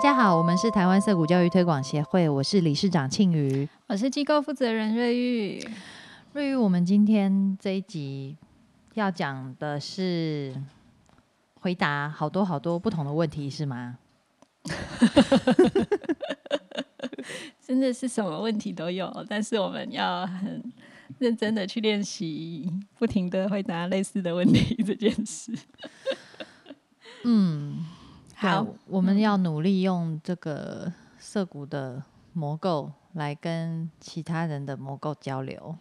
家好，我们是台湾色谷教育推广协会，我是理事长庆瑜。我是机构负责人瑞玉。瑞玉，我们今天这一集要讲的是回答好多好多不同的问题，是吗？真的是什么问题都有，但是我们要很认真的去练习，不停的回答类似的问题这件事。嗯，好，我们要努力用这个涩谷的魔构来跟其他人的魔构交流。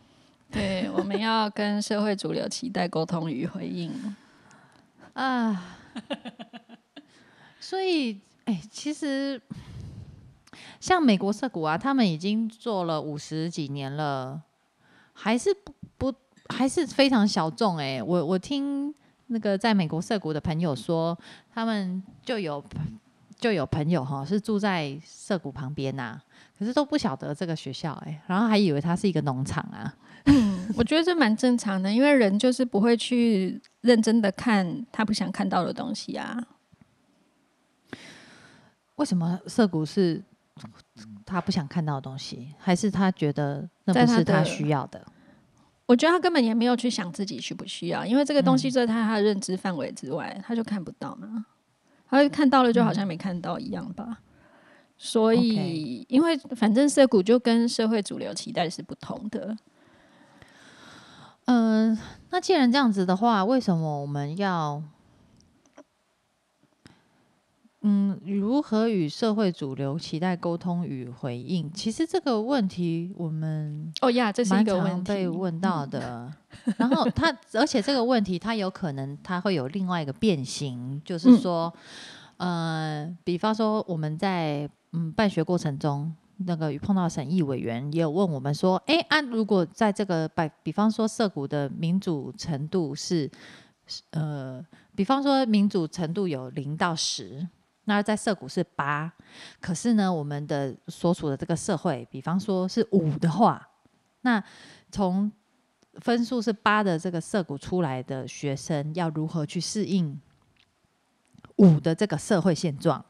对，我们要跟社会主流期待沟通与回应。啊，所以，哎、其实像美国涩谷啊，他们已经做了五十几年了，还是不不还是非常小众哎、我我听那个在美国涩谷的朋友说，他们就有就有朋友哈是住在涩谷旁边呐、可是都不晓得这个学校哎、然后还以为它是一个农场啊。我觉得这蛮正常的，因为人就是不会去认真的看他不想看到的东西啊。为什么涩谷是他不想看到的东西，还是他觉得那不是他需要的？我觉得他根本也没有去想自己需不需要，因为这个东西嗯在他的认知范围之外，他就看不到嘛。他看到了就好像没看到一样吧。所以因为反正社股就跟社会主流期待是不同的。嗯、那既然这样子的话，为什么我们要嗯如何与社会主流期待沟通与回应？其实这个问题我们哦呀，这是一个问题。被问到的。然后它，而且这个问题它有可能它会有另外一个变形，就是嗯说，呃，比方说我们在嗯办学过程中，那个碰到审议委员也有问我们说，哎，按、如果在这个百，比方说涉谷的民主程度是，呃，比方说民主程度有零到十。那在社谷是八，可是呢，我们的所处的这个社会，比方说是五的话，那从分数是八的这个社谷出来的学生，要如何去适应五的这个社会现状？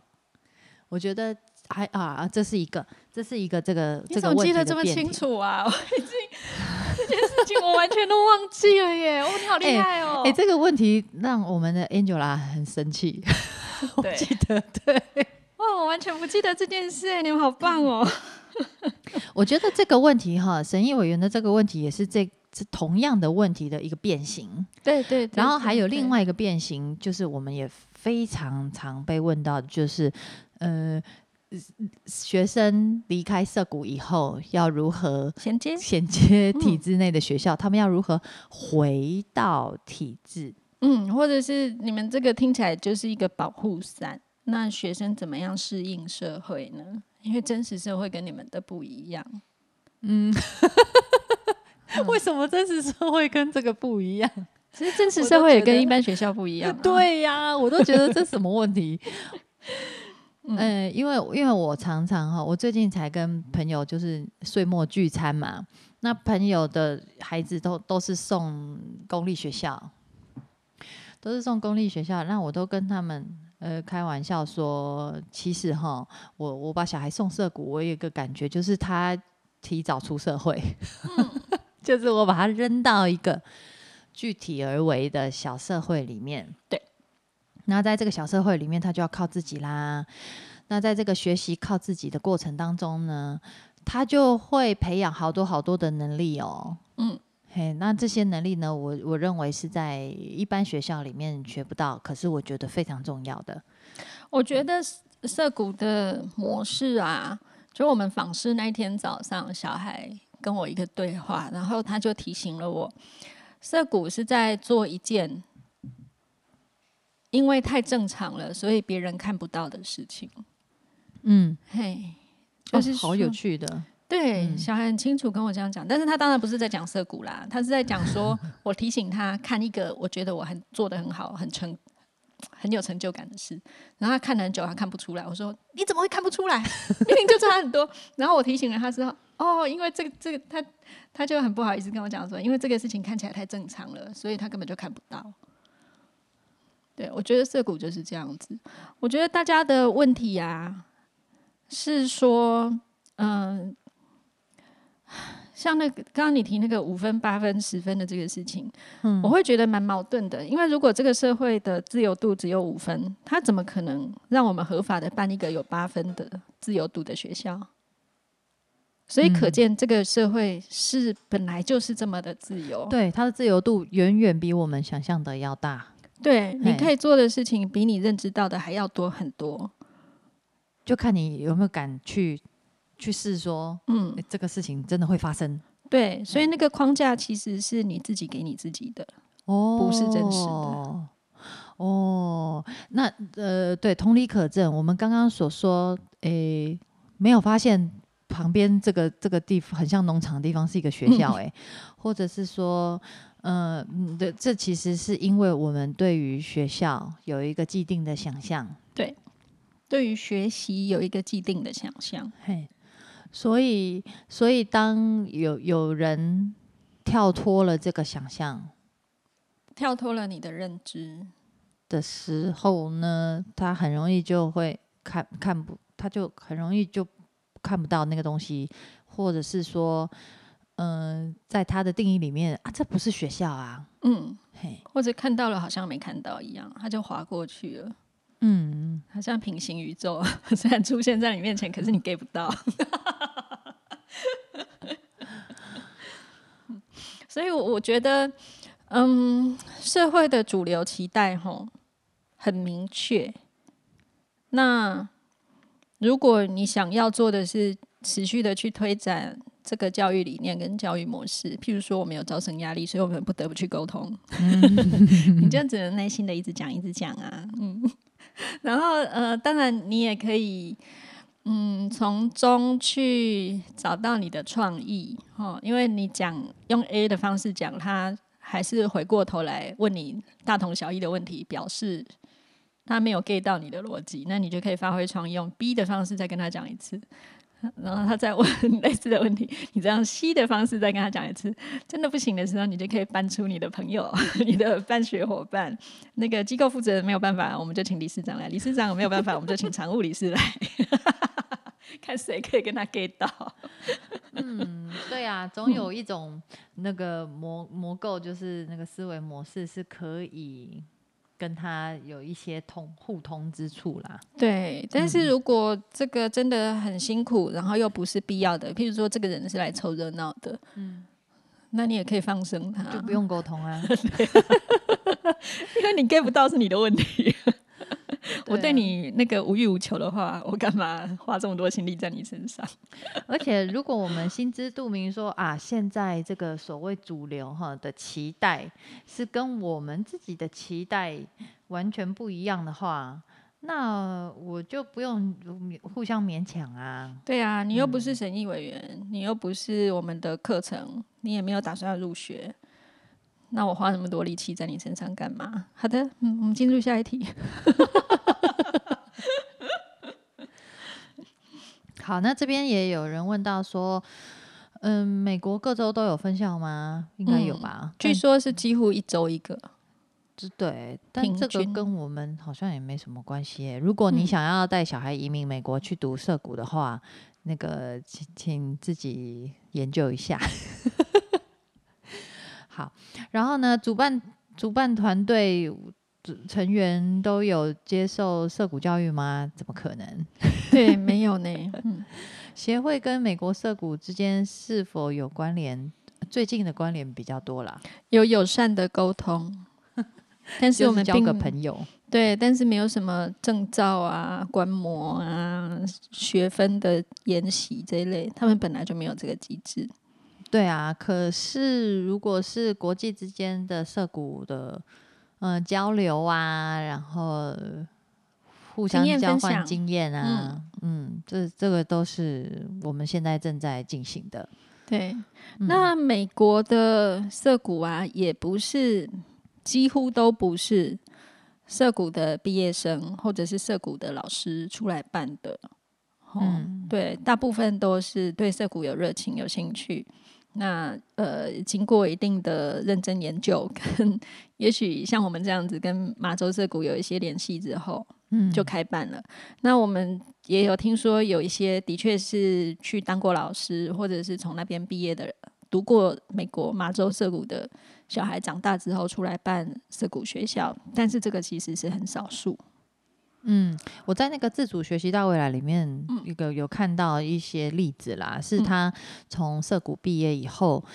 我觉得还啊啊，这是一个，这是一个这个你怎么这个问题记得这么。清楚啊？我已经这件事情我完全都忘记了耶！哦，你好 厉害哦！哎、这个问题让我们的 Angela 很生气。记得，对，哇，我完全不记得这件事哎，你们好棒哦！我觉得这个问题哈，审议委员的这个问题也是这这同样的问题的一个变形。对对对然后还有另外一个变形，就是我们也非常常被问到的，就是呃，学生离开涩谷以后要如何衔接衔接体制内的学校？他们要如何回到体制？嗯，或者是你们这个听起来就是一个保护伞，那学生怎么样适应社会呢？因为真实社会跟你们的不一样。嗯，为什么真实社会跟这个不一样？其实真实社会也跟一般学校不一样、啊。对呀、我都觉得这什么问题？嗯嗯，因为因为我常常哈，我最近才跟朋友就是岁末聚餐嘛，那朋友的孩子都都是送公立学校，都是送公立学校，那我都跟他们呃开玩笑说，其实哈，我我把小孩送社谷，我有一个感觉就是他提早出社会，就是我把他扔到一个具体而为的小社会里面，对。那在这个小社会里面，他就要靠自己啦。那在这个学习靠自己的过程当中呢，他就会培养好多好多的能力哦。嗯，嘿，那这些能力呢，我我认为是在一般学校里面学不到，可是我觉得非常重要的。我觉得涩谷的模式啊，就我们访视那一天早上，小孩跟我一个对话，然后他就提醒了我，涩谷是在做一件因为太正常了，所以别人看不到的事情。嗯，嘿，就是哦、好有趣的。对，嗯小孩很清楚跟我这样讲，但是他当然不是在讲涩谷啦，他是在讲说，我提醒他看一个我觉得我很做的很好、很成、很有成就感的事，然后他看了很久，他看不出来。我说你怎么会看不出来？明明就差很多。然后我提醒了他之后，哦，因为这个这个他他就很不好意思跟我讲说，因为这个事情看起来太正常了，所以他根本就看不到。对，我觉得涩谷就是这样子。我觉得大家的问题呀、是说，嗯、像那个刚刚你提那个五分、八分、十分的这个事情，嗯我会觉得蛮矛盾的。因为如果这个社会的自由度只有五分，他怎么可能让我们合法的办一个有八分的自由度的学校？所以可嗯见，这个社会是本来就是这么的自由。对，它的自由度远远比我们想象的要大。对，你可以做的事情比你认知到的还要多很多。就看你有没有敢去去试说，嗯，诶这个事情真的会发生对，所以那个框架其实是你自己给你自己的。哦，不是真实的。哦，那呃，对，同理可证，我们刚刚所说，诶，没有发现旁边这个这个地方很像农场的地方是一个学校、诶，或者是说，呃，嗯，对，这其实是因为我们对于学校有一个既定的想象，对对于学习有一个既定的想象。嘿，所以所以当有有人跳脱了这个想象跳脱了你的认知，的时候呢，他很容易就会看看不，他就很容易就看不到那个东西，或者是说，嗯、在他的定义里面啊，这不是学校啊，嗯，嘿，或者看到了好像没看到一样，他就划过去了，嗯，好像平行宇宙，虽然出现在你面前，可是你 get 不到。所以我，我觉得，嗯，社会的主流期待吼很明确。那如果你想要做的是持续的去推展这个教育理念跟教育模式，譬如说我们有招生压力，所以我们不得不去沟通。你就只能耐心的一直讲，一直讲啊，嗯。然后呃，当然你也可以，嗯，从中去找到你的创意哦，因为你讲用 A 的方式讲，他还是回过头来问你大同小异的问题，表示他没有 get 到你的逻辑，那你就可以发挥创意，用 B 的方式再跟他讲一次。然后他再问 类似的问题，你这样吸的方式再跟他讲一次，真的不行的时候，你就可以搬出你的朋友、你的办学伙伴，那个机构负责人没有办法，我们就请理事长来；理事长没有办法，我们就请常务理事来，看谁可以跟他 get 到。嗯，对啊，总有一种那个魔魔构，就是那个思维模式是可以跟他有一些通互通之处啦。对，但是如果这个真的很辛苦，然后又不是必要的，譬如说这个人是来凑热闹的，嗯，那你也可以放生他，就不用沟通啊。因为你 get 不到是你的问题。我对啊你那个无欲无求的话，我干嘛花这么多心力在你身上？而且，如果我们心知肚明说啊，现在这个所谓主流哈的期待是跟我们自己的期待完全不一样的话，那我就不用互相勉强啊。对啊，你又不是审议委员，你又不是我们的课程，你也没有打算要入学，那我花那么多力气在你身上干嘛？好的，嗯，我们进入下一题。好，那这边也有人问到说，嗯，美国各州都有分校吗？应该有嗯吧？据说是几乎一周一个，但对，但这个跟我们好像也没什么关系耶。如果你嗯想要带小孩移民美国去读涉谷的话，那个请请自己研究一下。好，然后呢，主办主办团队成员都有接受社谷教育吗？怎么可能？对，没有呢。嗯，协会跟美国社股之间是否有关联？最近的关联比较多啦，有友善的沟通，但是我们交个朋友。对，但是没有什么证照啊、观摩啊、学分的研习这一类，他们本来就没有这个机制。对啊，可是如果是国际之间的涉股的呃交流啊，然后互相交换经验啊，嗯这这个都是我们现在正在进行的。对，嗯那美国的涩谷啊，也不是几乎都不是涩谷的毕业生或者是涩谷的老师出来办的。哦，嗯对，大部分都是对涩谷有热情、有兴趣。那呃，经过一定的认真研究，跟 也许像我们这样子跟马州社谷有一些联系之后，嗯就开办了。那我们也有听说有一些的确是去当过老师，或者是从那边毕业的人，读过美国麻州涩谷的小孩，长大之后出来办涩谷学校，但是这个其实是很少数。嗯，我在那个自主学习到未来里面，一个有看到一些例子啦，是嗯他从涩谷毕业以后，嗯、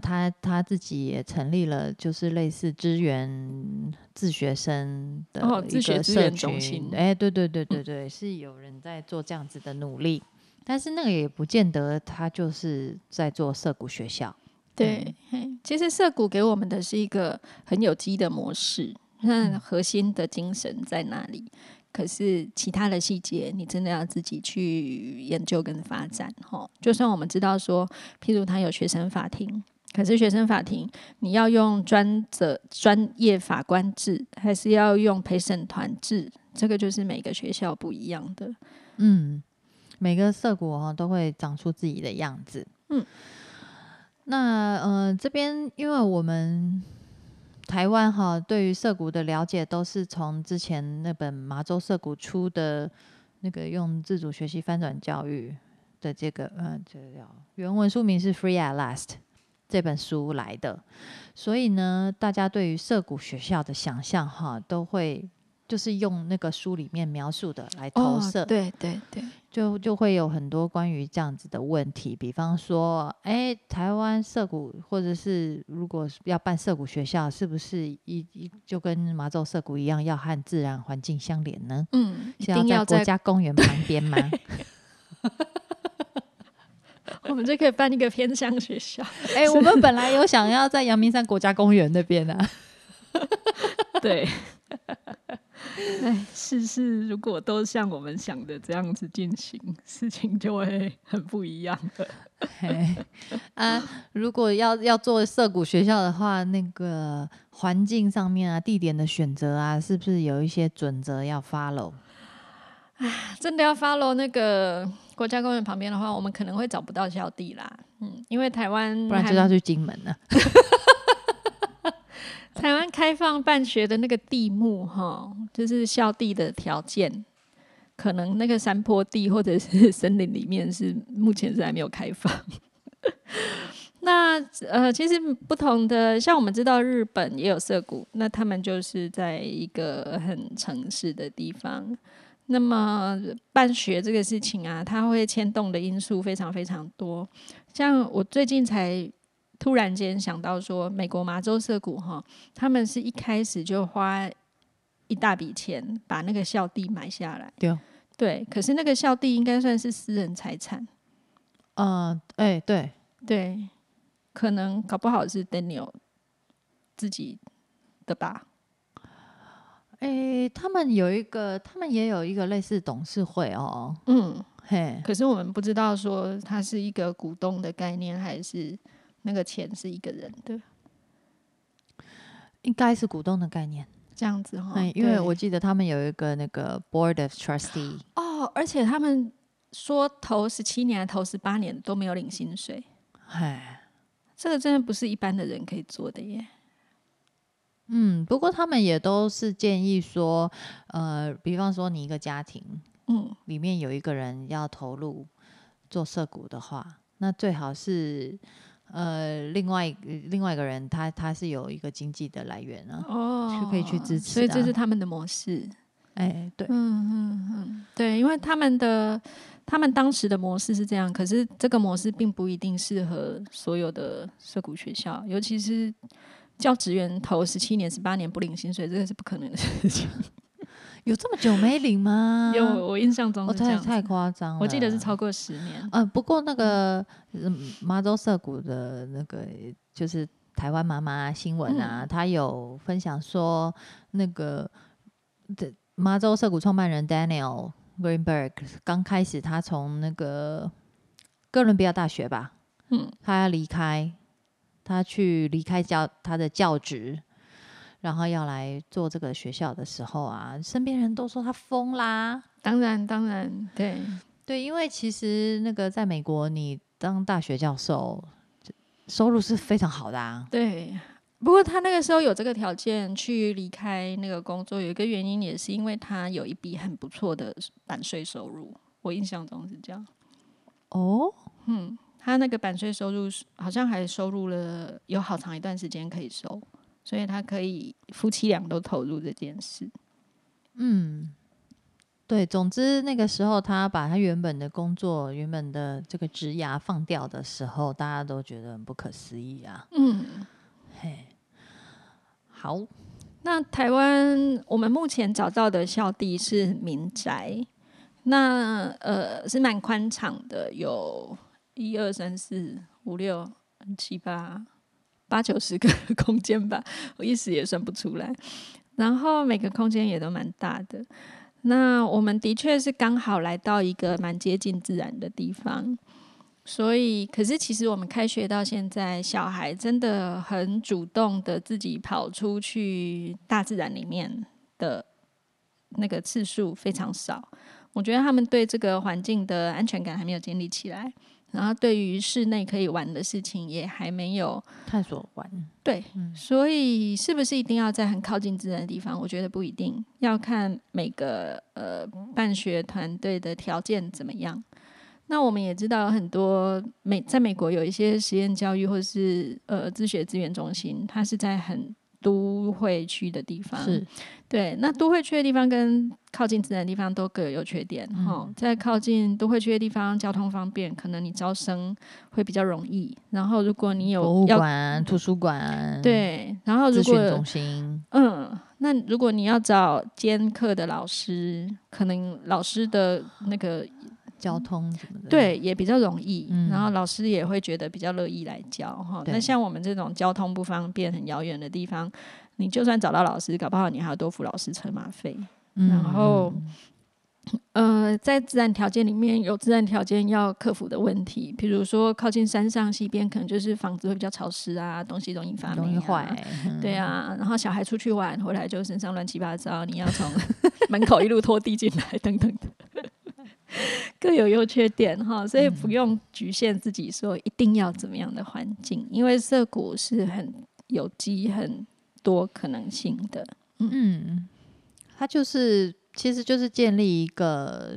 他他自己也成立了，就是类似支援自学生的哦一个社自学资源中群哎、对对对对对，是有人在做这样子的努力，但是那个也不见得他就是在做涩谷学校。对，嘿其实涩谷给我们的是一个很有机的模式，那核心的精神在哪里。可是其他的细节，你真的要自己去研究跟发展哈。就算我们知道说，譬如他有学生法庭，可是学生法庭你要用专责专业法官制，还是要用陪审团制，这个就是每个学校不一样的。嗯，每个社谷哈都会长出自己的样子。嗯，那呃这边因为我们台湾哈对于涉谷的了解都是从之前那本麻州涉谷出的那个用自主学习翻转教育的这个嗯这个叫原文书名是 Free at Last 这本书来的，所以呢，大家对于涉谷学校的想象哈都会。就是用那个书里面描述的来投射，哦对对对，就就会有很多关于这样子的问题，比方说，哎，台湾涉谷或者是如果要办涉谷学校，是不是一一就跟麻州涉谷一样，要和自然环境相连呢？嗯，一是定要在在国家公园旁边吗？我们就可以办一个偏乡学校。哎、我们本来有想要在阳明山国家公园那边啊，对，哎，事事如果都像我们想的这样子进行，事情就会很不一样的。嘿啊，如果要要做涉谷学校的话，那个环境上面啊，地点的选择啊，是不是有一些准则要 follow？真的要 follow 那个国家公园旁边的话，我们可能会找不到校地啦。嗯，因为台湾不然就要去金门了。台湾开放办学的那个地目哈，就是校地的条件，可能那个山坡地或者是森林里面是目前是还没有开放。那呃，其实不同的，像我们知道日本也有涩谷，那他们就是在一个很城市的地方。那么办学这个事情啊，它会牵动的因素非常非常多。像我最近才突然间想到说，美国麻州社谷哈，他们是一开始就花一大笔钱把那个校地买下来。对哦对，可是那个校地应该算是私人财产。嗯，哎、对，对，可能搞不好是 Daniel 自己的吧。哎、他们有一个，他们也有一个类似董事会哦，嗯，嘿，可是我们不知道说它是一个股东的概念，还是那个钱是一个人的应该是股东的概念，这样子哈。哎、因为我记得他们有一个那个 board of trustee，哦，而且他们说头十七年、头十八年都没有领薪水，哎，这个真的不是一般的人可以做的耶。嗯，不过他们也都是建议说，呃，比方说你一个家庭嗯，里面有一个人要投入做涉股的话，那最好是。呃，另外另外一个人他他是有一个经济的来源啊，哦是可以去支持所以这啊是他们的模式。哎、对，嗯嗯嗯，对，因为他们的他们当时的模式是这样，可是这个模式并不一定适合所有的涉谷学校，尤其是教职员头十七年、十八年不领薪水，这个是不可能的事情。有这么久没领吗？有我印象中哦，是这样子，太太夸张了。我记得是超过十年。嗯，不过那个嗯麻州社谷的那个就是台湾妈妈新闻啊，他有分享说，那个的麻州社谷创办人 Daniel Greenberg 刚开始他从那个哥伦比亚大学吧，嗯，他要离开，他去离开教他的教职。然后要来做这个学校的时候啊，身边人都说他疯啦，当然，当然，对，对，因为其实那个在美国，你当大学教授，收入是非常好的啊。对，不过他那个时候有这个条件去离开那个工作，有一个原因也是因为他有一笔很不错的版税收入，我印象中是这样。哦，嗯，他那个版税收入好像还收入了有好长一段时间可以收，所以他可以夫妻俩都投入这件事。嗯，对，总之那个时候他把他原本的工作、原本的这个职涯放掉的时候，大家都觉得很不可思议啊。嗯，嘿，好，那台湾我们目前找到的校地是民宅，那呃是蛮宽敞的，有一二三四五六七八八九十个 空间吧，我一时也算不出来。然后每个空间也都蛮大的。那我们的确是刚好来到一个蛮接近自然的地方，所以可是其实我们开学到现在，小孩真的很主动的自己跑出去大自然里面的那个次数非常少。我觉得他们对这个环境的安全感还没有建立起来，然后对于室内可以玩的事情也还没有探索完。对，所以是不是一定要在很靠近自然的地方？我觉得不一定，要看每个呃办学团队的条件怎么样。那我们也知道很多美在美国有一些实验教育或者是呃自学资源中心，它是在很都会区的地方。是对，那都会区的地方跟靠近自然的地方都各有优缺点哈、在靠近都会区的地方，交通方便，可能你招生会比较容易。然后如果你有博物馆、图书馆、对，然后如果中心，嗯，那如果你要找兼课的老师，可能老师的那个交通什么的。，对也比较容易，嗯然后老师也会觉得比较乐意来教哈。那像我们这种交通不方便、很遥远的地方，你就算找到老师，搞不好你还要多付老师车马费。嗯然后呃，在自然条件里面有自然条件要克服的问题，比如说靠近山上西边，可能就是房子会比较潮湿啊，东西容易发霉、啊，容易坏。嗯对啊，然后小孩出去玩回来就身上乱七八糟，你要从 门口一路拖地进来，等等的，各有优缺点哈，所以不用局限自己说一定要怎么样的环境，因为涩谷是很有机、很多可能性的。嗯，它就是其实就是建立一个。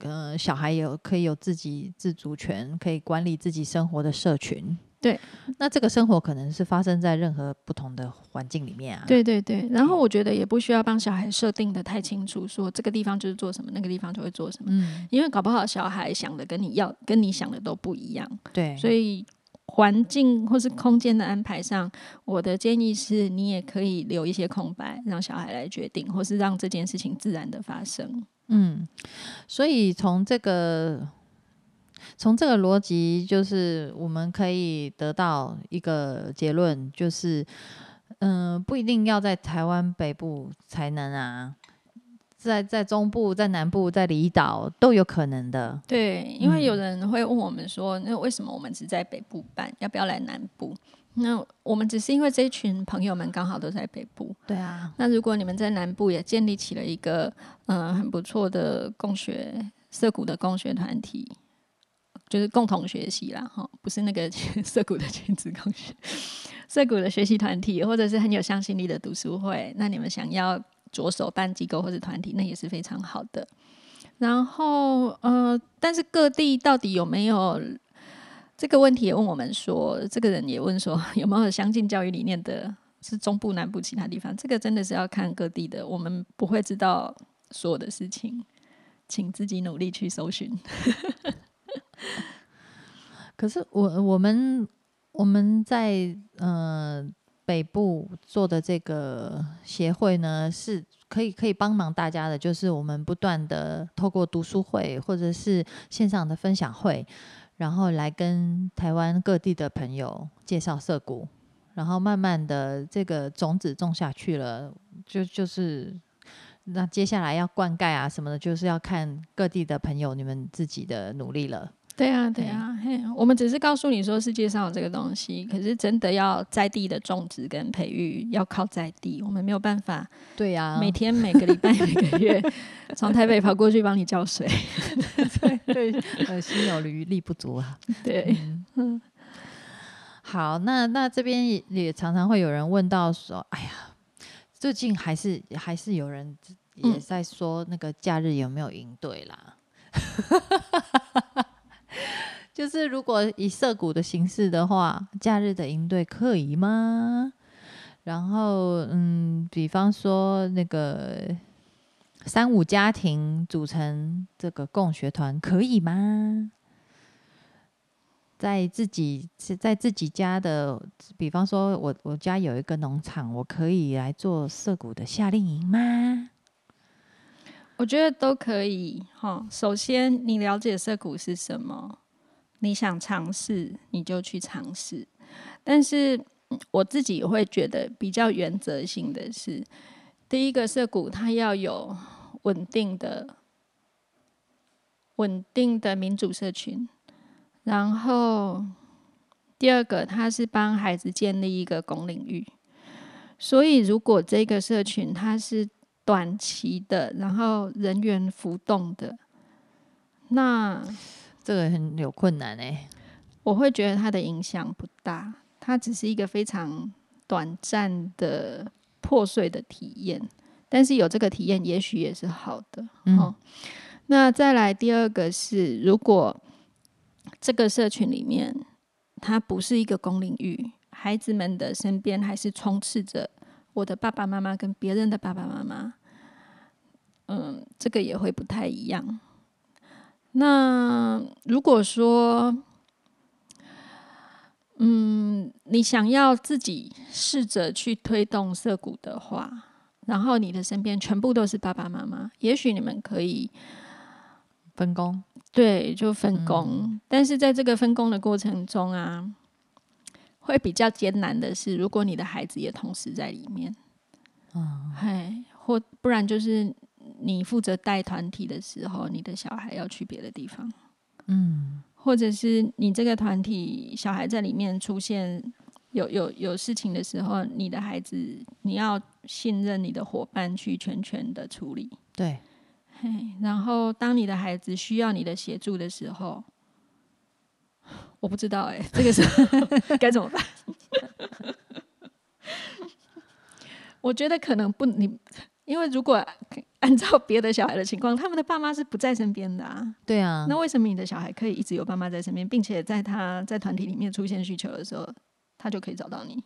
呃，小孩有可以有自己自主权，可以管理自己生活的社群。对，那这个生活可能是发生在任何不同的环境里面啊。，对对对，然后我觉得也不需要帮小孩设定的太清楚，说这个地方就是做什么，那个地方就会做什么，嗯，因为搞不好小孩想的跟你要跟你想的都不一样。对，所以环境或是空间的安排上，我的建议是你也可以留一些空白，让小孩来决定，或是让这件事情自然的发生。嗯，所以从这个从这个逻辑，就是我们可以得到一个结论，就是嗯、不一定要在台湾北部才能啊，在在中部、在南部、在离岛都有可能的。对，因为有人会问我们说，那为什么我们只在北部办，要不要来南部？那我们只是因为这一群朋友们刚好都在北部。对啊，那如果你们在南部也建立起了一个嗯、呃很不错的共学涩谷的共学团体，就是共同学习啦，哈，不是那个社 谷的亲子共学，社谷的学习团体，或者是很有向心力的读书会，那你们想要着手办机构或者团体，那也是非常好的。然后呃，但是各地到底有没有这个问题也问我们说，这个人也问说 有没有相近教育理念的是中部、南部其他地方，这个真的是要看各地的，我们不会知道所有的事情，请自己努力去搜寻。可是我我们我们在呃北部做的这个协会呢，是可以可以帮忙大家的，就是我们不断的透过读书会或者是线上的分享会，然后来跟台湾各地的朋友介绍涩谷，然后慢慢的这个种子种下去了，就就是。那接下来要灌溉啊什么的，就是要看各地的朋友你们自己的努力了。对啊，对啊，嘿，我们只是告诉你说世界上有这个东西，可是真的要在地的种植跟培育，要靠在地，我们没有办法对呀、每天、每个礼拜、每个月 从台北跑过去帮你浇水。对，呃，心有余力不足啊。对，嗯好，那那这边也也常常会有人问到说，哎呀，最近还是还是有人也嗯在说那个假日有没有营队啦？就是如果以涉谷的形式的话，假日的应对可以吗？然后，嗯，比方说那个三五家庭组成这个共学团可以吗？在自己是在自己家的，比方说我我家有一个农场，我可以来做涉谷的夏令营吗？我觉得都可以哈。首先，你了解涩谷是什么，你想尝试你就去尝试。但是我自己会觉得比较原则性的是，第一个涩谷它要有稳定的、稳定的民主社群，然后第二个它是帮孩子建立一个公领域。所以，如果这个社群它是短期的，然后人员浮动的，那这个很有困难哎、我会觉得它的影响不大，它只是一个非常短暂的破碎的体验。但是有这个体验，也许也是好的。嗯哦，那再来第二个是，如果这个社群里面它不是一个公领域，孩子们的身边还是充斥着我的爸爸妈妈跟别人的爸爸妈妈，嗯，这个也会不太一样。那如果说，嗯，你想要自己试着去推动涩谷的话，然后你的身边全部都是爸爸妈妈，也许你们可以分工。对就分工，但是在这个分工的过程中啊，会比较艰难的是，如果你的孩子也同时在里面，啊，哎，或不然就是你负责带团体的时候，你的小孩要去别的地方。嗯或者是你这个团体小孩在里面出现有有有事情的时候，你的孩子你要信任你的伙伴去全权的处理。对，嘿，然后当你的孩子需要你的协助的时候，我不知道哎、这个是 该怎么办？我觉得可能不你，因为如果 按照别的小孩的情况，他们的爸妈是不在身边的啊。对啊，那为什么你的小孩可以一直有爸妈在身边，并且在他在团体里面出现需求的时候，他就可以找到你？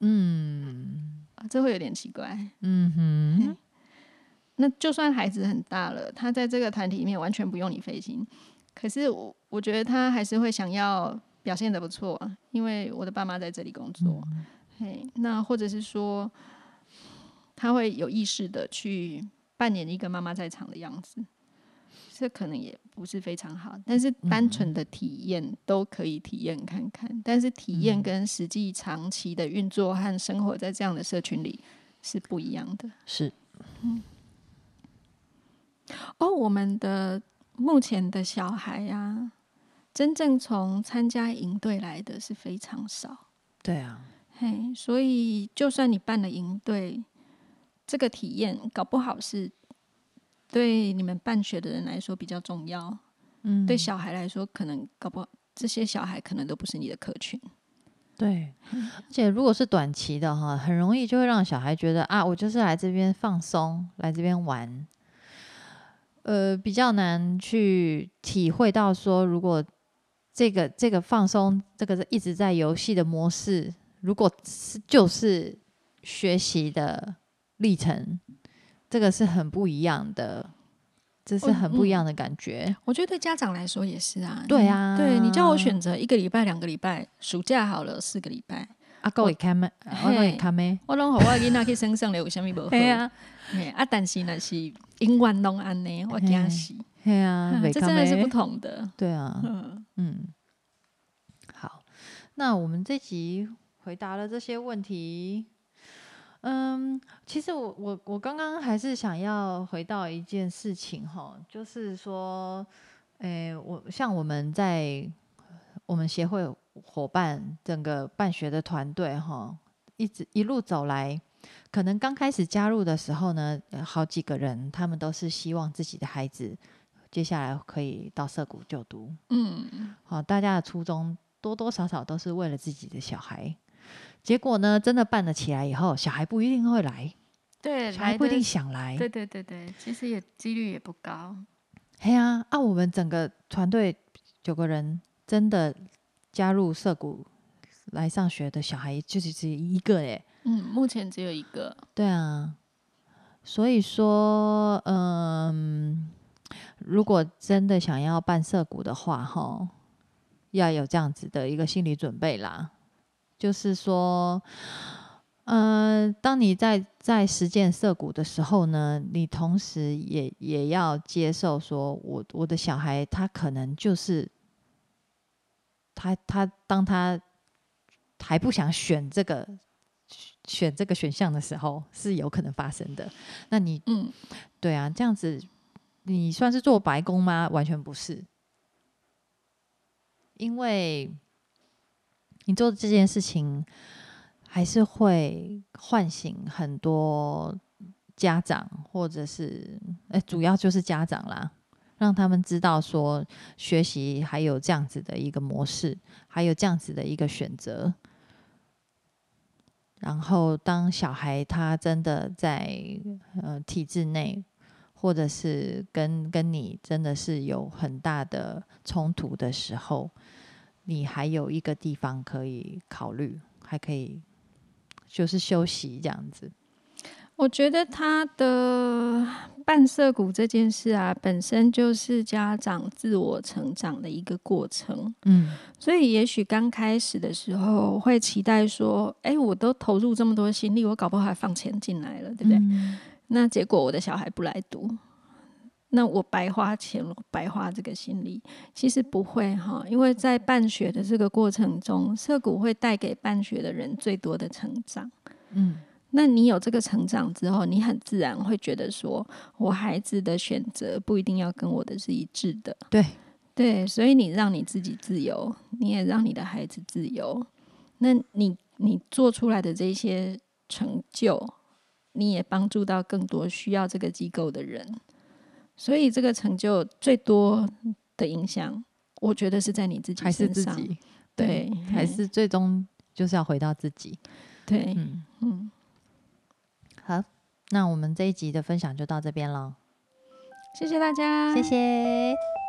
嗯啊，这会有点奇怪。嗯哼，那就算孩子很大了，他在这个团体里面完全不用你费心，可是我我觉得他还是会想要表现的不错啊，因为我的爸妈在这里工作。嘿，那或者是说，他会有意识的去扮演一个妈妈在场的样子，这可能也不是非常好，但是单纯的体验都可以体验看看。但是体验跟实际长期的运作和生活在这样的社群里是不一样的。是嗯哦，我们的目前的小孩呀、真正从参加营队来的是非常少。对啊，嘿，所以就算你办了营队，这个体验搞不好是对你们办学的人来说比较重要，嗯，对小孩来说可能搞不好这些小孩可能都不是你的客群。对，而且如果是短期的哈，很容易就会让小孩觉得啊，我就是来这边放松，来这边玩，呃，比较难去体会到说，如果这个这个放松，这个是一直在游戏的模式，如果是就是学习的历程，这个是很不一样的，这是嗯很不一嗯样的感觉。我觉得对家长来说也是啊。对你对你叫我啊选择一个礼拜、两个礼拜，暑假好了四个礼拜，啊，各位看没？我各位看咩？我拢好我囡仔去身上了，有啥物无好？对啊，啊，但是若是永远拢安尼，我惊死。对啊，啊这真的是不同的。对啊，嗯，嗯，好，那我们这集回答了这些问题。嗯，其实我我我刚刚还是想要回到一件事情哈，就是说，诶，我像我们在我们协会伙伴整个办学的团队哈，一直一路走来，可能刚开始加入的时候呢，呃好几个人他们都是希望自己的孩子接下来可以到涩谷就读，嗯，好，大家的初衷多多少少都是为了自己的小孩。结果呢，真的办了起来以后，小孩不一定会来，对，小孩不一定想来。对对对对，其实也几率也不高。嘿呀，啊，我们整个团队九个人真的加入社谷来上学的小孩，就是只有一个哎。嗯，目前只有一个。对啊，所以说，嗯，如果真的想要办社谷的话，哈，要有这样子的一个心理准备啦。就是说，嗯，当你在在实践涉谷的时候呢，你同时也也要接受，说我我的小孩他可能就是他他当他还不想选这个选这个选项的时候，是有可能发生的。那你嗯，对啊，这样子你算是做白工吗？完全不是，因为。你做这件事情，还是会唤醒很多家长，或者是哎，主要就是家长啦，让他们知道说学习还有这样子的一个模式，还有这样子的一个选择。然后，当小孩他真的在呃体制内，或者是跟跟你真的是有很大的冲突的时候。你还有一个地方可以考虑，还可以就是休息这样子。我觉得他的办社谷这件事啊，本身就是家长自我成长的一个过程。嗯，所以也许刚开始的时候会期待说，哎，我都投入这么多心力，我搞不好还放钱进来了，对不对？那结果我的小孩不来读。那我白花钱了，白花这个心力，其实不会哈，因为在办学的这个过程中，社谷会带给办学的人最多的成长。嗯，那你有这个成长之后，你很自然会觉得说，我孩子的选择不一定要跟我的是一致的。对对，所以你让你自己自由，你也让你的孩子自由。那你你做出来的这些成就，你也帮助到更多需要这个机构的人。所以这个成就最多的影响，我觉得是在你自己身上，对，还是最终就是要回到自己，对，嗯。嗯。好，那我们这一集的分享就到这边了，谢谢大家，谢谢。